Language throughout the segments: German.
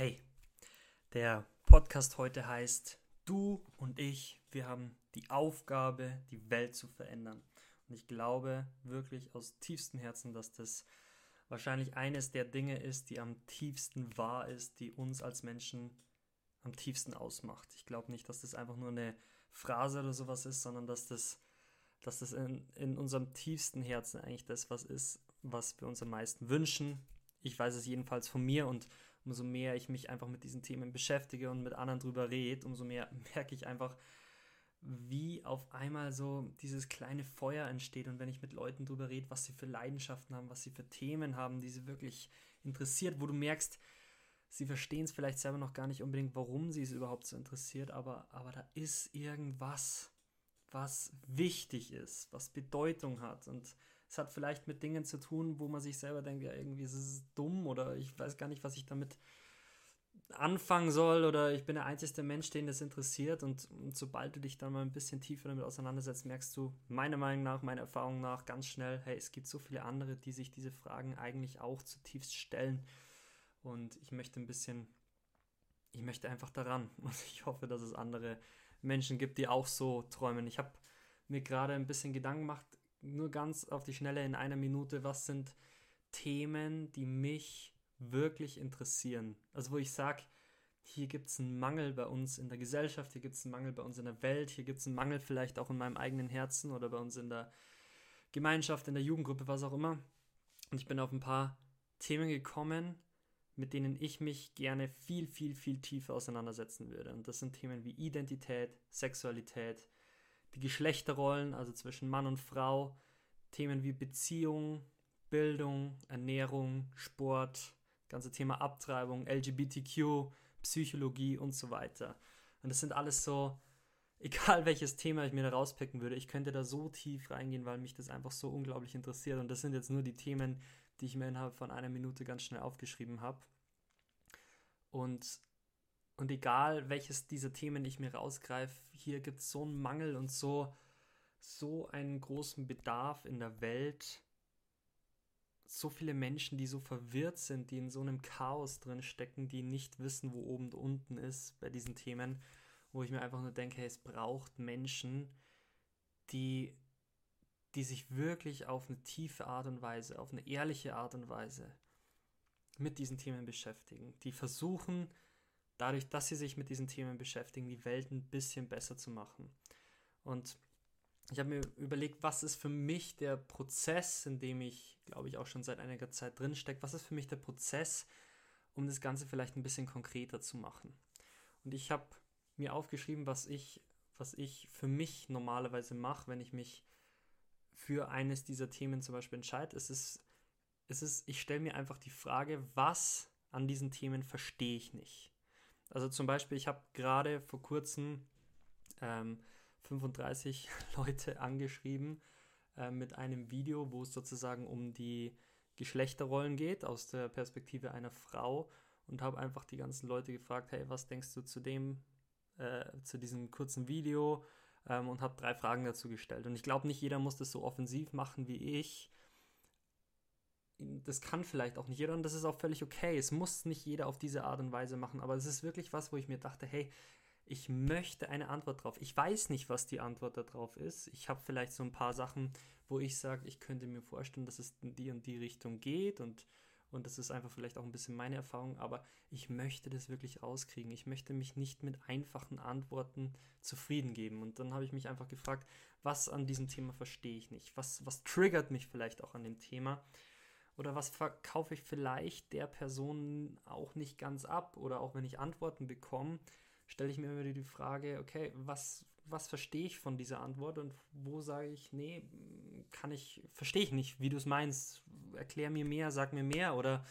Hey, der Podcast heute heißt Du und ich, wir haben die Aufgabe, die Welt zu verändern. Und ich glaube wirklich aus tiefstem Herzen, dass das wahrscheinlich eines der Dinge ist, die am tiefsten wahr ist, die uns als Menschen am tiefsten ausmacht. Ich glaube nicht, dass das einfach nur eine Phrase oder sowas ist, sondern dass das, dass das in, in unserem tiefsten Herzen eigentlich das was ist, was wir uns am meisten wünschen. Ich weiß es jedenfalls von mir und umso mehr ich mich einfach mit diesen Themen beschäftige und mit anderen drüber rede, umso mehr merke ich einfach, wie auf einmal so dieses kleine Feuer entsteht. Und wenn ich mit Leuten drüber rede, was sie für Leidenschaften haben, was sie für Themen haben, die sie wirklich interessiert, wo du merkst, sie verstehen es vielleicht selber noch gar nicht unbedingt, warum sie es überhaupt so interessiert, aber, aber da ist irgendwas, was wichtig ist, was Bedeutung hat. Und es hat vielleicht mit Dingen zu tun, wo man sich selber denkt, ja, irgendwie ist es dumm oder ich weiß gar nicht, was ich damit anfangen soll oder ich bin der einzige Mensch, den das interessiert. Und, und, sobald du dich dann mal ein bisschen tiefer damit auseinandersetzt, merkst du meiner Meinung nach, meiner Erfahrung nach ganz schnell, hey, es gibt so viele andere, die sich diese Fragen eigentlich auch zutiefst stellen. Und ich möchte ein bisschen, ich möchte einfach daran. Und ich hoffe, dass es andere Menschen gibt, die auch so träumen. Ich habe mir gerade ein bisschen Gedanken gemacht, nur ganz auf die Schnelle in einer Minute, was sind Themen, die mich wirklich interessieren? Also wo ich sage, hier gibt es einen Mangel bei uns in der Gesellschaft, hier gibt es einen Mangel bei uns in der Welt, hier gibt es einen Mangel vielleicht auch in meinem eigenen Herzen oder bei uns in der Gemeinschaft, in der Jugendgruppe, was auch immer. Und ich bin auf ein paar Themen gekommen, mit denen ich mich gerne viel, viel, viel tiefer auseinandersetzen würde. Und das sind Themen wie Identität, Sexualität, die Geschlechterrollen, also zwischen Mann und Frau, Themen wie Beziehung, Bildung, Ernährung, Sport, ganze Thema Abtreibung, LGBTQ, Psychologie und so weiter. Und das sind alles so, egal welches Thema ich mir da rauspicken würde, ich könnte da so tief reingehen, weil mich das einfach so unglaublich interessiert. Und das sind jetzt nur die Themen, die ich mir innerhalb von einer Minute ganz schnell aufgeschrieben habe. Und und egal, welches dieser Themen ich mir rausgreife, hier gibt es so einen Mangel und so, so einen großen Bedarf in der Welt. So viele Menschen, die so verwirrt sind, die in so einem Chaos drin stecken, die nicht wissen, wo oben und unten ist bei diesen Themen, wo ich mir einfach nur denke, hey, es braucht Menschen, die, die sich wirklich auf eine tiefe Art und Weise, auf eine ehrliche Art und Weise mit diesen Themen beschäftigen, die versuchen, dadurch, dass sie sich mit diesen Themen beschäftigen, die Welt ein bisschen besser zu machen. Und ich habe mir überlegt, was ist für mich der Prozess, in dem ich, glaube ich, auch schon seit einiger Zeit drin stecke, was ist für mich der Prozess, um das Ganze vielleicht ein bisschen konkreter zu machen. Und ich habe mir aufgeschrieben, was ich, was ich für mich normalerweise mache, wenn ich mich für eines dieser Themen zum Beispiel entscheide. Es ist, es ist ich stelle mir einfach die Frage, was an diesen Themen verstehe ich nicht. Also zum Beispiel, ich habe gerade vor kurzem ähm, 35 Leute angeschrieben äh, mit einem Video, wo es sozusagen um die Geschlechterrollen geht aus der Perspektive einer Frau und habe einfach die ganzen Leute gefragt, hey, was denkst du zu dem, äh, zu diesem kurzen Video ähm, und habe drei Fragen dazu gestellt. Und ich glaube, nicht jeder muss das so offensiv machen wie ich, das kann vielleicht auch nicht jeder und das ist auch völlig okay. Es muss nicht jeder auf diese Art und Weise machen, aber es ist wirklich was, wo ich mir dachte, hey, ich möchte eine Antwort drauf. Ich weiß nicht, was die Antwort darauf ist. Ich habe vielleicht so ein paar Sachen, wo ich sage, ich könnte mir vorstellen, dass es in die und die Richtung geht und, und das ist einfach vielleicht auch ein bisschen meine Erfahrung, aber ich möchte das wirklich rauskriegen. Ich möchte mich nicht mit einfachen Antworten zufrieden geben. Und dann habe ich mich einfach gefragt, was an diesem Thema verstehe ich nicht? Was, was triggert mich vielleicht auch an dem Thema? Oder was verkaufe ich vielleicht der Person auch nicht ganz ab? Oder auch wenn ich Antworten bekomme, stelle ich mir immer die Frage, okay, was, was verstehe ich von dieser Antwort und wo sage ich, nee, kann ich, verstehe ich nicht, wie du es meinst, erklär mir mehr, sag mir mehr oder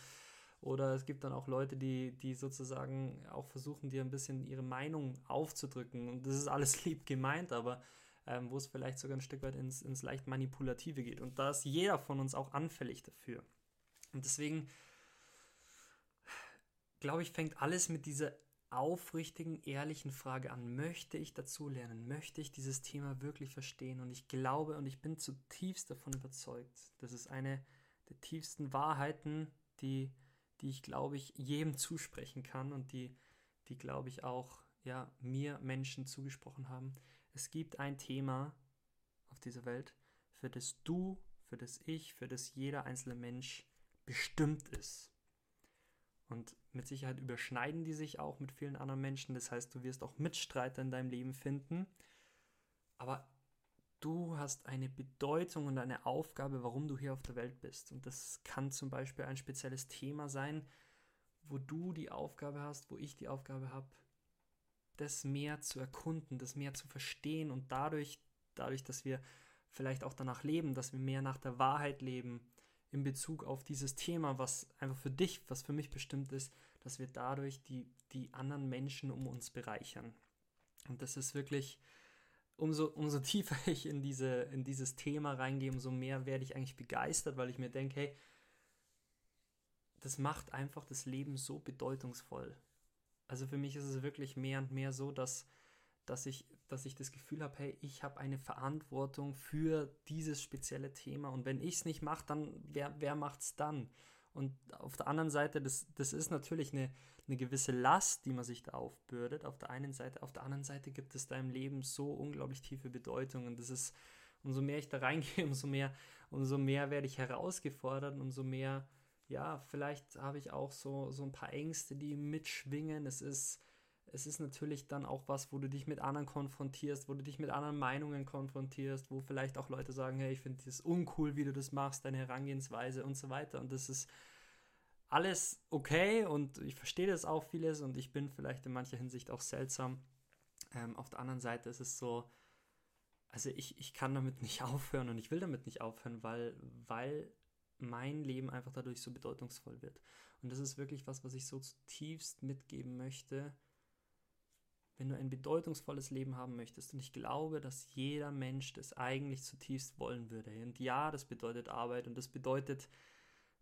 oder es gibt dann auch Leute, die, die sozusagen auch versuchen, dir ein bisschen ihre Meinung aufzudrücken. Und das ist alles lieb gemeint, aber ähm, wo es vielleicht sogar ein Stück weit ins, ins leicht Manipulative geht. Und da ist jeder von uns auch anfällig dafür. Und deswegen, glaube ich, fängt alles mit dieser aufrichtigen, ehrlichen Frage an. Möchte ich dazulernen? Möchte ich dieses Thema wirklich verstehen? Und ich glaube und ich bin zutiefst davon überzeugt, das ist eine der tiefsten Wahrheiten, die, die ich, glaube ich, jedem zusprechen kann und die, die glaube ich, auch ja, mir Menschen zugesprochen haben. Es gibt ein Thema auf dieser Welt, für das du, für das ich, für das jeder einzelne Mensch bestimmt ist. Und mit Sicherheit überschneiden die sich auch mit vielen anderen Menschen. Das heißt, du wirst auch Mitstreiter in deinem Leben finden. Aber du hast eine Bedeutung und eine Aufgabe, warum du hier auf der Welt bist. Und das kann zum Beispiel ein spezielles Thema sein, wo du die Aufgabe hast, wo ich die Aufgabe habe, das mehr zu erkunden, das mehr zu verstehen und dadurch, dadurch, dass wir vielleicht auch danach leben, dass wir mehr nach der Wahrheit leben in Bezug auf dieses Thema, was einfach für dich, was für mich bestimmt ist, dass wir dadurch die, die anderen Menschen um uns bereichern. Und das ist wirklich, umso, umso tiefer ich in, diese, in dieses Thema reingehe, umso mehr werde ich eigentlich begeistert, weil ich mir denke, hey, das macht einfach das Leben so bedeutungsvoll. Also für mich ist es wirklich mehr und mehr so, dass, dass, ich, dass ich das Gefühl habe, hey, ich habe eine Verantwortung für dieses spezielle Thema und wenn ich es nicht mache, dann wer, wer macht es dann? Und auf der anderen Seite, das, das ist natürlich eine, eine gewisse Last, die man sich da aufbürdet. Auf der einen Seite, auf der anderen Seite gibt es da im Leben so unglaublich tiefe Bedeutung. Und das ist, umso mehr ich da reingehe, umso mehr, umso mehr werde ich herausgefordert, umso mehr, ja, vielleicht habe ich auch so, so ein paar Ängste, die mitschwingen. Es ist, es ist natürlich dann auch was, wo du dich mit anderen konfrontierst, wo du dich mit anderen Meinungen konfrontierst, wo vielleicht auch Leute sagen, hey, ich finde das uncool, wie du das machst, deine Herangehensweise und so weiter. Und das ist alles okay und ich verstehe das auch vieles und ich bin vielleicht in mancher Hinsicht auch seltsam. Ähm, auf der anderen Seite ist es so, also ich, ich kann damit nicht aufhören und ich will damit nicht aufhören, weil, weil mein Leben einfach dadurch so bedeutungsvoll wird. Und das ist wirklich was, was ich so zutiefst mitgeben möchte wenn du ein bedeutungsvolles Leben haben möchtest, und ich glaube, dass jeder Mensch das eigentlich zutiefst wollen würde. Und ja, das bedeutet Arbeit und das bedeutet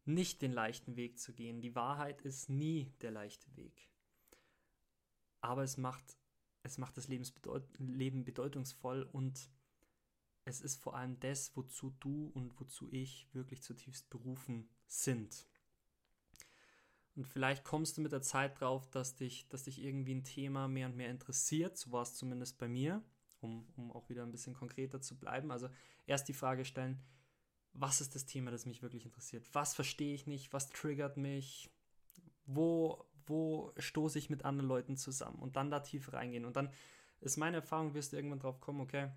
nicht den leichten Weg zu gehen. Die Wahrheit ist nie der leichte Weg. Aber es macht, es macht das Leben bedeutungsvoll und es ist vor allem das, wozu du und wozu ich wirklich zutiefst berufen sind. Und vielleicht kommst du mit der Zeit drauf, dass dich, dass dich irgendwie ein Thema mehr und mehr interessiert. So war es zumindest bei mir, um, um auch wieder ein bisschen konkreter zu bleiben. Also erst die Frage stellen, was ist das Thema, das mich wirklich interessiert? Was verstehe ich nicht? Was triggert mich? Wo, wo stoße ich mit anderen Leuten zusammen? Und dann da tief reingehen. Und dann ist meine Erfahrung, wirst du irgendwann drauf kommen, okay,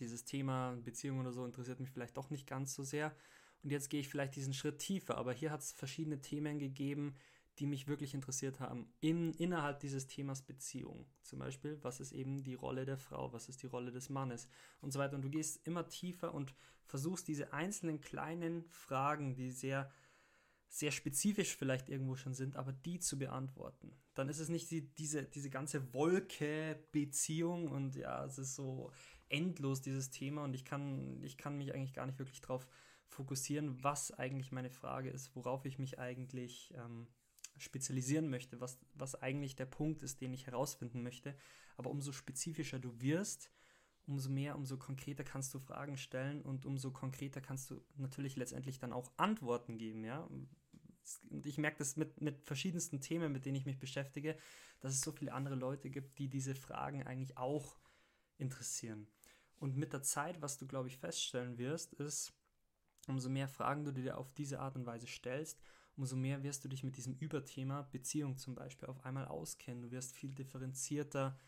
dieses Thema Beziehung oder so interessiert mich vielleicht doch nicht ganz so sehr. Und jetzt gehe ich vielleicht diesen Schritt tiefer. Aber hier hat es verschiedene Themen gegeben, die mich wirklich interessiert haben. In, innerhalb dieses Themas Beziehung. Zum Beispiel, was ist eben die Rolle der Frau, was ist die Rolle des Mannes und so weiter. Und du gehst immer tiefer und versuchst diese einzelnen kleinen Fragen, die sehr sehr spezifisch vielleicht irgendwo schon sind, aber die zu beantworten. Dann ist es nicht die, diese, diese ganze Wolke Beziehung und ja, es ist so endlos, dieses Thema, und ich kann, ich kann mich eigentlich gar nicht wirklich drauf fokussieren, was eigentlich meine Frage ist, worauf ich mich eigentlich ähm, spezialisieren möchte, was, was eigentlich der Punkt ist, den ich herausfinden möchte. Aber umso spezifischer du wirst, umso mehr, umso konkreter kannst du Fragen stellen und umso konkreter kannst du natürlich letztendlich dann auch Antworten geben, ja. Und ich merke das mit, mit verschiedensten Themen, mit denen ich mich beschäftige, dass es so viele andere Leute gibt, die diese Fragen eigentlich auch interessieren. Und mit der Zeit, was du, glaube ich, feststellen wirst, ist, umso mehr Fragen du dir auf diese Art und Weise stellst, umso mehr wirst du dich mit diesem Überthema Beziehung zum Beispiel auf einmal auskennen. Du wirst viel differenzierter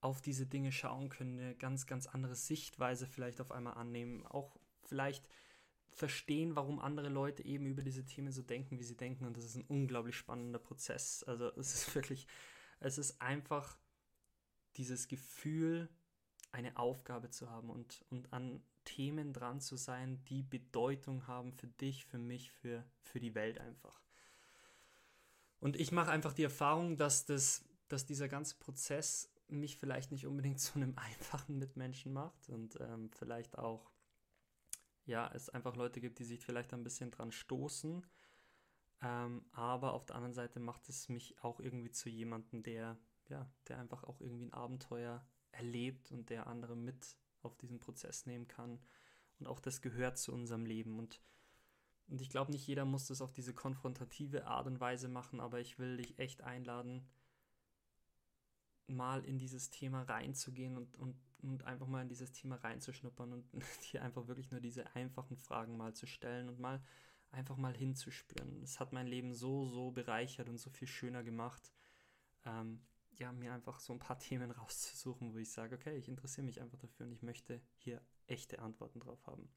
auf diese Dinge schauen können, eine ganz, ganz andere Sichtweise vielleicht auf einmal annehmen, auch vielleicht verstehen, warum andere Leute eben über diese Themen so denken, wie sie denken. Und das ist ein unglaublich spannender Prozess. Also es ist wirklich, es ist einfach dieses Gefühl, eine Aufgabe zu haben und, und an Themen dran zu sein, die Bedeutung haben für dich, für mich, für, für die Welt einfach. Und ich mache einfach die Erfahrung, dass, das, dass dieser ganze Prozess mich vielleicht nicht unbedingt zu einem einfachen Mitmenschen macht und ähm, vielleicht auch, ja, es einfach Leute gibt, die sich vielleicht ein bisschen dran stoßen. Ähm, aber auf der anderen Seite macht es mich auch irgendwie zu jemandem, der, ja, der einfach auch irgendwie ein Abenteuer erlebt und der andere mit auf diesen Prozess nehmen kann. Und auch das gehört zu unserem Leben. Und Und ich glaube, nicht jeder muss das auf diese konfrontative Art und Weise machen, aber ich will dich echt einladen, mal in dieses Thema reinzugehen und, und, und einfach mal in dieses Thema reinzuschnuppern und dir einfach wirklich nur diese einfachen Fragen mal zu stellen und mal einfach mal hinzuspüren. Es hat mein Leben so, so bereichert und so viel schöner gemacht. Ähm, ja, mir einfach so ein paar Themen rauszusuchen, wo ich sage, okay, ich interessiere mich einfach dafür und ich möchte hier echte Antworten drauf haben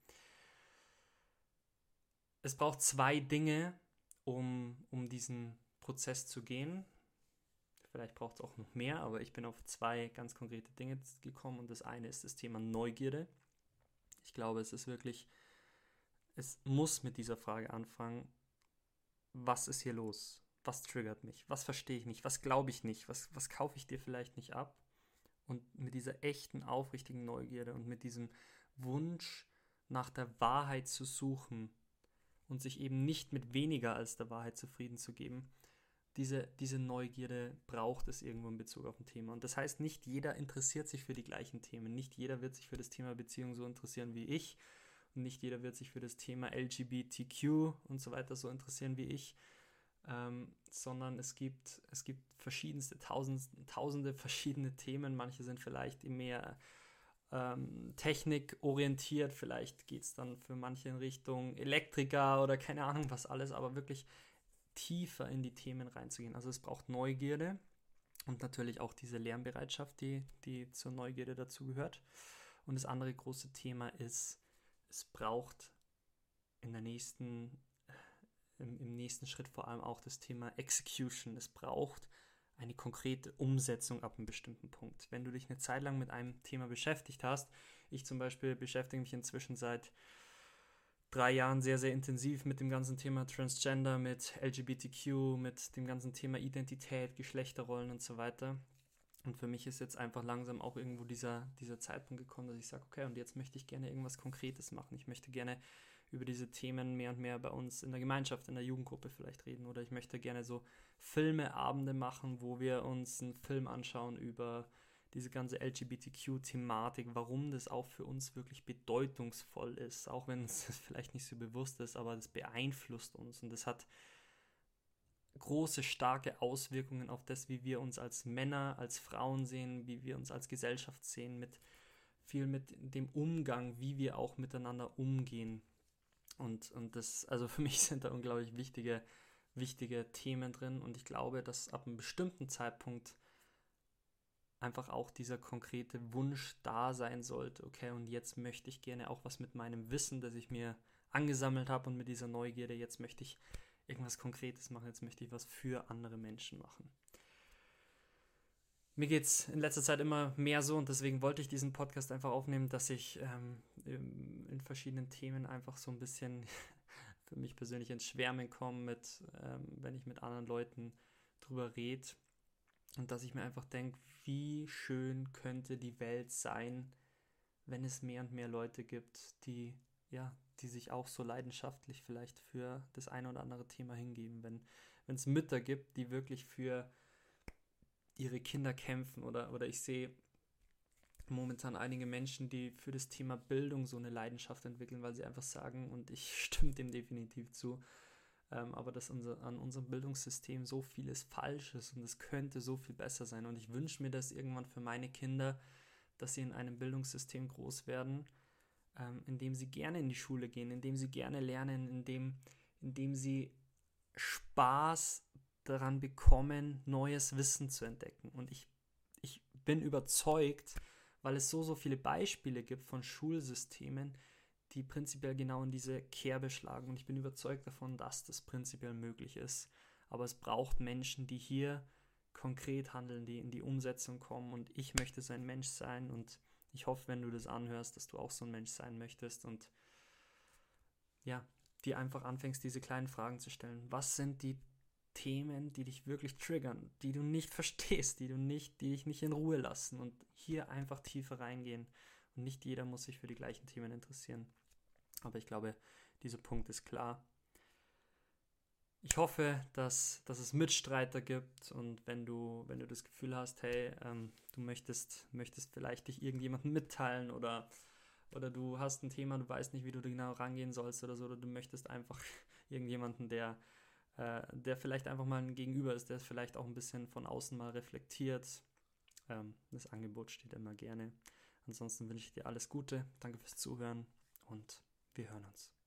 es braucht zwei Dinge, um, um diesen Prozess zu gehen. Vielleicht braucht es auch noch mehr, aber ich bin auf zwei ganz konkrete Dinge gekommen und das eine ist das Thema Neugierde. Ich glaube, es ist wirklich, es muss mit dieser Frage anfangen, was ist hier los? Was triggert mich? Was verstehe ich nicht? Was glaube ich nicht? Was, was kaufe ich dir vielleicht nicht ab? Und mit dieser echten, aufrichtigen Neugierde und mit diesem Wunsch nach der Wahrheit zu suchen, und sich eben nicht mit weniger als der Wahrheit zufrieden zu geben. Diese, diese Neugierde braucht es irgendwo in Bezug auf ein Thema. Und das heißt, nicht jeder interessiert sich für die gleichen Themen. Nicht jeder wird sich für das Thema Beziehung so interessieren wie ich. Und nicht jeder wird sich für das Thema LGBTQ und so weiter so interessieren wie ich. Ähm, sondern es gibt, es gibt verschiedenste, tausend, tausende verschiedene Themen. Manche sind vielleicht mehr ähm, technikorientiert. Vielleicht geht es dann für manche in Richtung Elektriker oder keine Ahnung was alles, aber wirklich tiefer in die Themen reinzugehen. Also es braucht Neugierde und natürlich auch diese Lernbereitschaft, die, die zur Neugierde dazu gehört. Und das andere große Thema ist, es braucht in der nächsten, im, im nächsten Schritt vor allem auch das Thema Execution. Es braucht eine konkrete Umsetzung ab einem bestimmten Punkt. Wenn du dich eine Zeit lang mit einem Thema beschäftigt hast, ich zum Beispiel beschäftige mich inzwischen seit drei Jahren sehr, sehr intensiv mit dem ganzen Thema Transgender, mit LGBTQ, mit dem ganzen Thema Identität, Geschlechterrollen und so weiter. Und für mich ist jetzt einfach langsam auch irgendwo dieser, dieser Zeitpunkt gekommen, dass ich sage, okay, und jetzt möchte ich gerne irgendwas Konkretes machen. Ich möchte gerne über diese Themen mehr und mehr bei uns in der Gemeinschaft, in der Jugendgruppe vielleicht reden. Oder ich möchte gerne so Filmeabende machen, wo wir uns einen Film anschauen über diese ganze LGBTQ-Thematik, warum das auch für uns wirklich bedeutungsvoll ist, auch wenn es vielleicht nicht so bewusst ist, aber das beeinflusst uns und das hat große, starke Auswirkungen auf das, wie wir uns als Männer, als Frauen sehen, wie wir uns als Gesellschaft sehen, mit viel mit dem Umgang, wie wir auch miteinander umgehen. Und, und das, also für mich sind da unglaublich wichtige, wichtige Themen drin. Und ich glaube, dass ab einem bestimmten Zeitpunkt einfach auch dieser konkrete Wunsch da sein sollte, okay, und jetzt möchte ich gerne auch was mit meinem Wissen, das ich mir angesammelt habe und mit dieser Neugierde, jetzt möchte ich irgendwas Konkretes machen, jetzt möchte ich was für andere Menschen machen mir geht es in letzter Zeit immer mehr so und deswegen wollte ich diesen Podcast einfach aufnehmen, dass ich ähm, in verschiedenen Themen einfach so ein bisschen für mich persönlich ins Schwärmen komme, mit, ähm, wenn ich mit anderen Leuten drüber rede und dass ich mir einfach denke, wie schön könnte die Welt sein, wenn es mehr und mehr Leute gibt, die ja, die sich auch so leidenschaftlich vielleicht für das eine oder andere Thema hingeben, wenn wenn es Mütter gibt, die wirklich für ihre Kinder kämpfen oder, oder ich sehe momentan einige Menschen, die für das Thema Bildung so eine Leidenschaft entwickeln, weil sie einfach sagen, und ich stimme dem definitiv zu, ähm, aber dass unser, an unserem Bildungssystem so vieles falsch ist und es könnte so viel besser sein. Und ich wünsche mir das irgendwann für meine Kinder, dass sie in einem Bildungssystem groß werden, ähm, in dem sie gerne in die Schule gehen, in dem sie gerne lernen, in dem, in dem sie Spaß daran bekommen, neues Wissen zu entdecken. Und ich, ich bin überzeugt, weil es so, so viele Beispiele gibt von Schulsystemen, die prinzipiell genau in diese Kerbe schlagen. Und ich bin überzeugt davon, dass das prinzipiell möglich ist. Aber es braucht Menschen, die hier konkret handeln, die in die Umsetzung kommen. Und ich möchte so ein Mensch sein. Und ich hoffe, wenn du das anhörst, dass du auch so ein Mensch sein möchtest. Und ja, die einfach anfängst, diese kleinen Fragen zu stellen. Was sind die Themen, die dich wirklich triggern, die du nicht verstehst, die du nicht, die dich nicht in Ruhe lassen und hier einfach tiefer reingehen. Und nicht jeder muss sich für die gleichen Themen interessieren. Aber ich glaube, dieser Punkt ist klar. Ich hoffe, dass, dass es Mitstreiter gibt und wenn du, wenn du das Gefühl hast, hey, ähm, du möchtest, möchtest vielleicht dich irgendjemandem mitteilen oder oder du hast ein Thema, du weißt nicht, wie du genau rangehen sollst oder so, oder du möchtest einfach irgendjemanden, der, äh, der vielleicht einfach mal ein Gegenüber ist, der vielleicht auch ein bisschen von außen mal reflektiert. Ähm, das Angebot steht immer gerne. Ansonsten wünsche ich dir alles Gute, danke fürs Zuhören und wir hören uns.